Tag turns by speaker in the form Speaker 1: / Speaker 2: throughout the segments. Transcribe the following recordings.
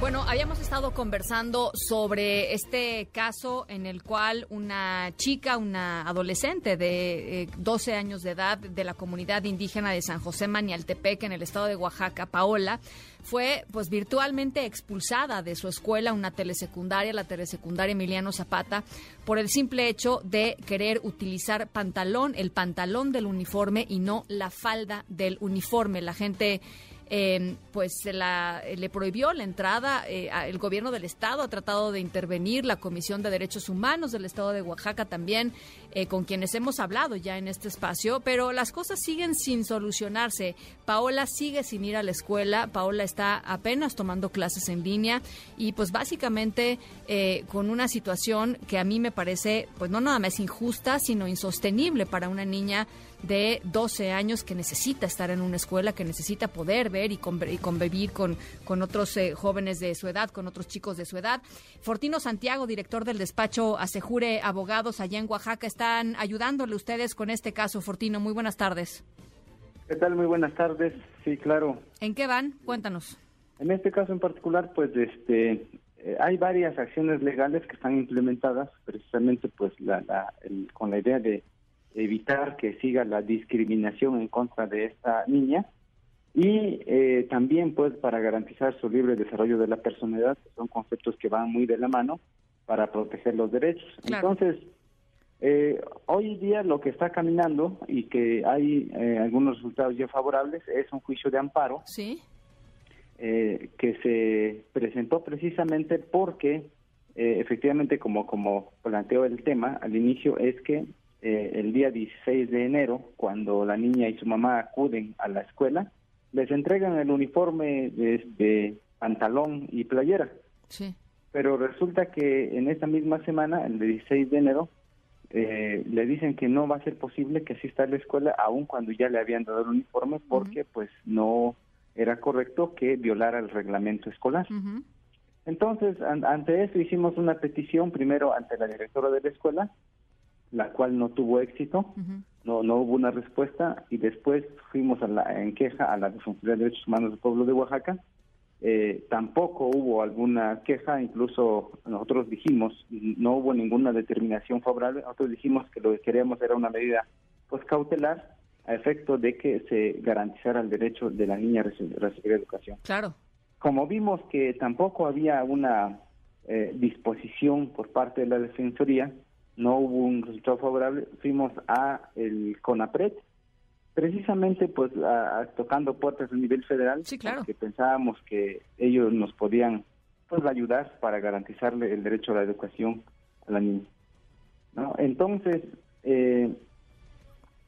Speaker 1: Bueno, habíamos estado conversando sobre este caso en el cual una chica, una adolescente de 12 eh, años de edad de la comunidad indígena de San José Manialtepec en el estado de Oaxaca, Paola, fue pues virtualmente expulsada de su escuela, una telesecundaria, la telesecundaria Emiliano Zapata, por el simple hecho de querer utilizar pantalón, el pantalón del uniforme y no la falda del uniforme. La gente eh, pues la, le prohibió la entrada. Eh, el gobierno del Estado ha tratado de intervenir, la Comisión de Derechos Humanos del Estado de Oaxaca también, eh, con quienes hemos hablado ya en este espacio, pero las cosas siguen sin solucionarse. Paola sigue sin ir a la escuela, Paola está apenas tomando clases en línea y pues básicamente eh, con una situación que a mí me parece pues no nada más injusta, sino insostenible para una niña de 12 años que necesita estar en una escuela, que necesita poder ver y, convivir con, con otros eh, jóvenes de su edad, con otros chicos de su edad. Fortino Santiago, director del despacho Asejure Abogados allá en Oaxaca, están ayudándole ustedes con este caso. Fortino, muy buenas tardes.
Speaker 2: ¿Qué tal? Muy buenas tardes. Sí, claro.
Speaker 1: ¿En qué van? Cuéntanos.
Speaker 2: En este caso en particular, pues este eh, hay varias acciones legales que están implementadas precisamente pues la, con la idea de evitar que siga la discriminación en contra de esta niña y eh, también pues para garantizar su libre desarrollo de la personalidad, que son conceptos que van muy de la mano para proteger los derechos. Entonces, eh, hoy día lo que está caminando y que hay eh, algunos resultados ya favorables es un juicio de amparo
Speaker 1: ¿Sí?
Speaker 2: que se presentó precisamente porque efectivamente como como planteó el tema al inicio es que eh, el día 16 de enero, cuando la niña y su mamá acuden a la escuela, les entregan el uniforme de, pantalón y playera.
Speaker 1: Sí.
Speaker 2: Pero resulta que en esa misma semana, el 16 de enero, eh, le dicen que no va a ser posible que asista a la escuela, aun cuando ya le habían dado el uniforme, porque pues no era correcto que violara el reglamento escolar. Entonces, ante eso hicimos una petición primero ante la directora de la escuela la cual no tuvo éxito, no no hubo una respuesta y después fuimos a la, en queja a la Defensoría de Derechos Humanos del Pueblo de Oaxaca. Eh, tampoco hubo alguna queja, incluso nosotros dijimos, no hubo ninguna determinación favorable, nosotros dijimos que lo que queríamos era una medida pues cautelar a efecto de que se garantizara el derecho de la niña a recibir, educación.
Speaker 1: Claro.
Speaker 2: Como vimos que tampoco había una eh, disposición por parte de la Defensoría, no hubo un resultado favorable, fuimos a el CONAPRED, precisamente pues tocando puertas a nivel federal,
Speaker 1: sí, claro.
Speaker 2: porque pensábamos que ellos nos podían pues ayudar para garantizarle el derecho a la educación a la niña. ¿no? Entonces, eh,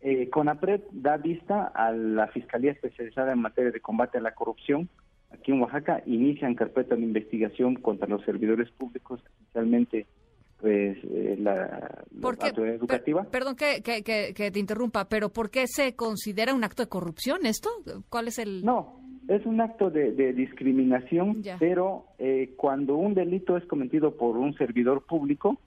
Speaker 2: eh, CONAPRED da vista a la Fiscalía Especializada en Materia de Combate a la Corrupción, aquí en Oaxaca, inician carpeta de investigación contra los servidores públicos, especialmente pues eh, la, autoridad educativa.
Speaker 1: perdón que, que, que, te interrumpa, pero ¿por qué se considera un acto de corrupción esto? ¿Cuál es el...?
Speaker 2: No, es un acto de, discriminación, pero eh, cuando un delito es cometido por un servidor público,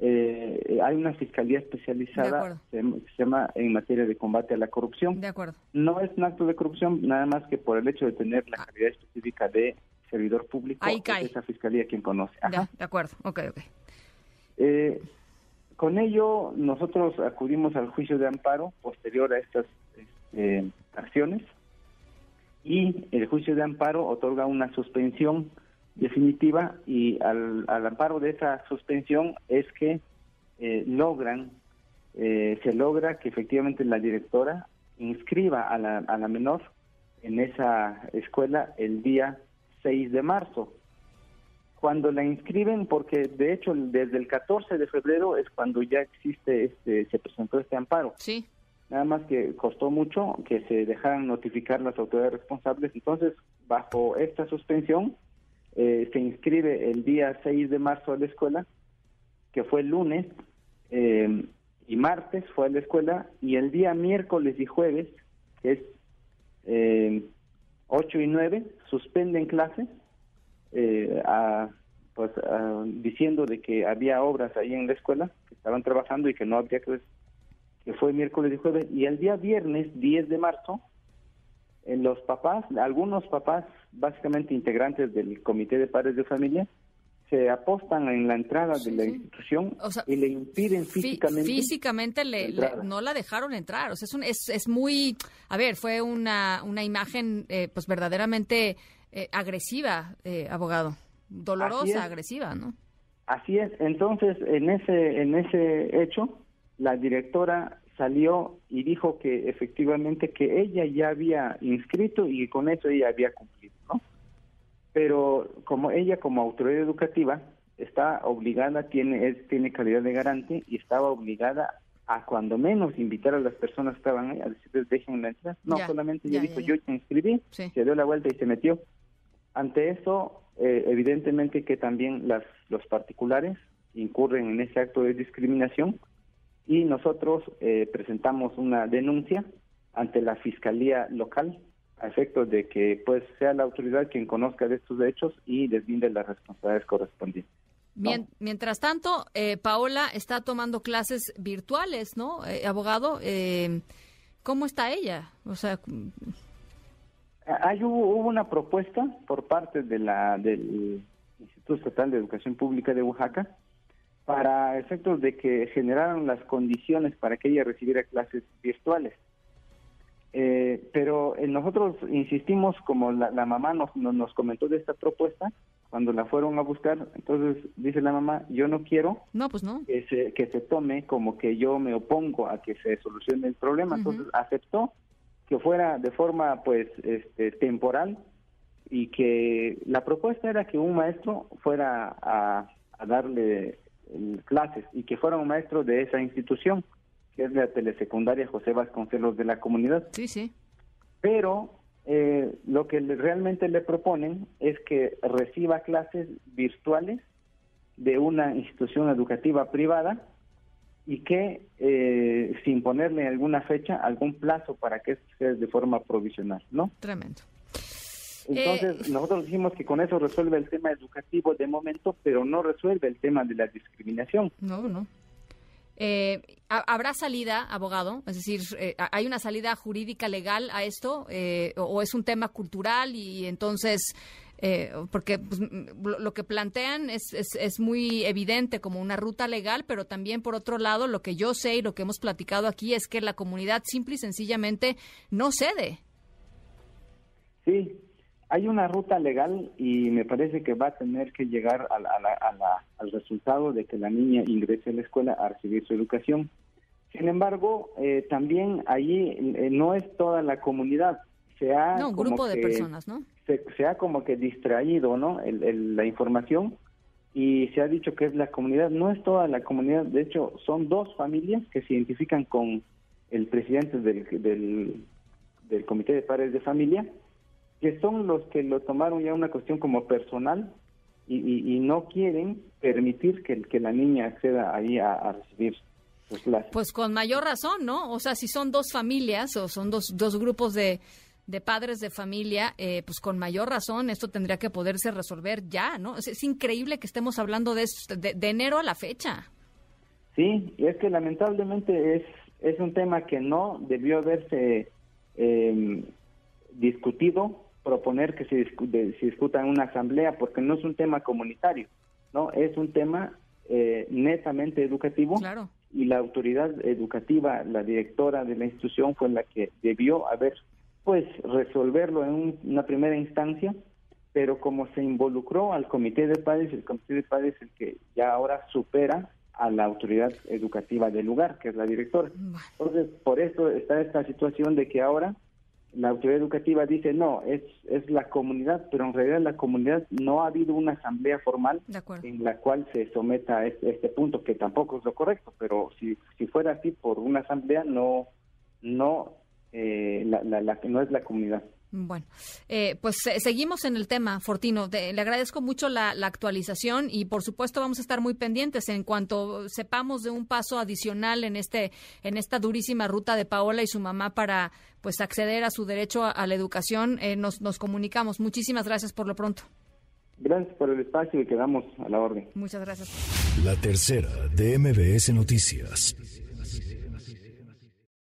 Speaker 2: eh, hay una fiscalía especializada que se llama en materia de combate a la corrupción.
Speaker 1: De acuerdo.
Speaker 2: No es un acto de corrupción, nada más que por el hecho de tener la calidad específica de servidor público,
Speaker 1: Ahí cae.
Speaker 2: es esa fiscalía quien conoce.
Speaker 1: de acuerdo, ok, ok.
Speaker 2: Eh, con ello, nosotros acudimos al juicio de amparo posterior a estas este, acciones y el juicio de amparo otorga una suspensión definitiva y al, amparo de esa suspensión es que eh, logran, eh, se logra que efectivamente la directora inscriba a la, a la menor en esa escuela el día 6 de marzo cuando la inscriben, porque de hecho desde el 14 de febrero es cuando ya existe, este, se presentó este amparo.
Speaker 1: Sí.
Speaker 2: Nada más que costó mucho que se dejaran notificar las autoridades responsables. Entonces, bajo esta suspensión, eh, se inscribe el día 6 de marzo a la escuela, que fue el lunes, eh, y martes fue a la escuela, y el día miércoles y jueves, que es eh, 8 y 9, suspenden clases eh, a, pues diciendo de que había obras ahí en la escuela que estaban trabajando y que no había que, que fue miércoles y jueves, y el día viernes 10 de marzo, en los papás, algunos papás, básicamente integrantes del Comité de Padres de Familia, se apostan en la entrada de la institución y le impiden físicamente.
Speaker 1: Físicamente le, no la dejaron entrar. O sea, es, un, es, es muy. A ver, fue una, una imagen, eh, pues verdaderamente eh, agresiva, eh, abogado. Dolorosa, agresiva, ¿no?
Speaker 2: Así es. Entonces, en ese, en ese hecho, la directora salió y dijo que efectivamente que ella ya había inscrito y con eso ella había cumplido, ¿no? Pero como ella como autoridad educativa está obligada, tiene, tiene calidad de garante y estaba obligada a cuando menos invitar a las personas que estaban ahí a decirles dejen entrar. No, solamente ella dijo yo te inscribí, se dio la vuelta y se metió. Ante eso, eh, evidentemente que también las, los particulares incurren en ese acto de discriminación y nosotros eh, presentamos una denuncia ante la Fiscalía local a efectos de que pues sea la autoridad quien conozca de estos hechos y deslinde las responsabilidades correspondientes.
Speaker 1: Mientras tanto, eh, Paola está tomando clases virtuales, ¿no, eh, abogado? ¿Cómo está ella? O sea,
Speaker 2: hay hubo, una propuesta por parte de la del Instituto Estatal de Educación Pública de Oaxaca para efectos de que generaran las condiciones para que ella recibiera clases virtuales. Eh, pero eh, nosotros insistimos, como la, mamá nos, nos, comentó de esta propuesta, cuando la fueron a buscar, entonces dice la mamá, yo no quiero
Speaker 1: no, pues no.
Speaker 2: Que, se, que se tome como que yo me opongo a que se solucione el problema. Entonces aceptó que fuera de forma pues este, temporal y que la propuesta era que un maestro fuera a, a darle clases y que fuera un maestro de esa institución, que es la telesecundaria José Vasconcelos de la comunidad.
Speaker 1: Sí, sí.
Speaker 2: Pero eh, lo que realmente le proponen es que reciba clases virtuales de una institución educativa privada y que eh, sin ponerle alguna fecha, algún plazo para que sea de forma provisional, ¿no?
Speaker 1: Tremendo.
Speaker 2: Entonces, eh, nosotros dijimos que con eso resuelve el tema educativo de momento, pero no resuelve el tema de la discriminación.
Speaker 1: No, no. Eh, ¿Habrá salida, abogado? Es decir, eh, ¿hay una salida jurídica legal a esto? ¿O es un tema cultural y entonces, porque pues, lo que plantean es, es, es, muy evidente como una ruta legal, pero también por otro lado, lo que yo sé y lo que hemos platicado aquí es que la comunidad simple y sencillamente no cede.
Speaker 2: Sí, hay una ruta legal y me parece que va a tener que llegar al resultado de que la niña ingrese a la escuela a recibir su educación. Sin embargo, eh, también allí eh, no es toda la comunidad. Se ha
Speaker 1: no, un grupo de personas, ¿no?
Speaker 2: Se, ha como que distraído, ¿no? la información y se ha dicho que es la comunidad. No es toda la comunidad. De hecho, son dos familias que se identifican con el presidente del, del, Comité de Padres de Familia que son los que lo tomaron ya una cuestión como personal y, no quieren permitir que, que la niña acceda ahí a, recibir sus.
Speaker 1: Pues con mayor razón, ¿no? O sea, si son dos familias o son dos, dos grupos de, de padres de familia, eh, pues con mayor razón esto tendría que poderse resolver ya, ¿no? Es, increíble que estemos hablando de, esto, de, enero a la fecha.
Speaker 2: Sí, es que lamentablemente es, es un tema que no debió haberse eh, discutido proponer que se, discuta en una asamblea porque no es un tema comunitario, no es un tema eh, netamente educativo y la autoridad educativa, la directora de la institución fue la que debió haber pues resolverlo en una primera instancia, pero como se involucró al comité de padres, el comité de padres es el que ya ahora supera a la autoridad educativa del lugar, que es la directora. Entonces, por eso está esta situación de que ahora la autoridad educativa dice no, es, es la comunidad, pero en realidad la comunidad no ha habido una asamblea formal en la cual se someta a este, este, punto, que tampoco es lo correcto, pero si, si fuera así por una asamblea no, no, eh, la, la, la, no es la comunidad.
Speaker 1: Bueno, eh, pues eh, seguimos en el tema, Fortino. le agradezco mucho la, actualización y, por supuesto, vamos a estar muy pendientes en cuanto sepamos de un paso adicional en este, en esta durísima ruta de Paola y su mamá para, pues, acceder a su derecho a, la educación. Eh, nos, nos comunicamos. Muchísimas gracias por lo pronto.
Speaker 2: Gracias por el espacio y quedamos a la orden.
Speaker 1: Muchas gracias.
Speaker 3: La tercera de MBS Noticias.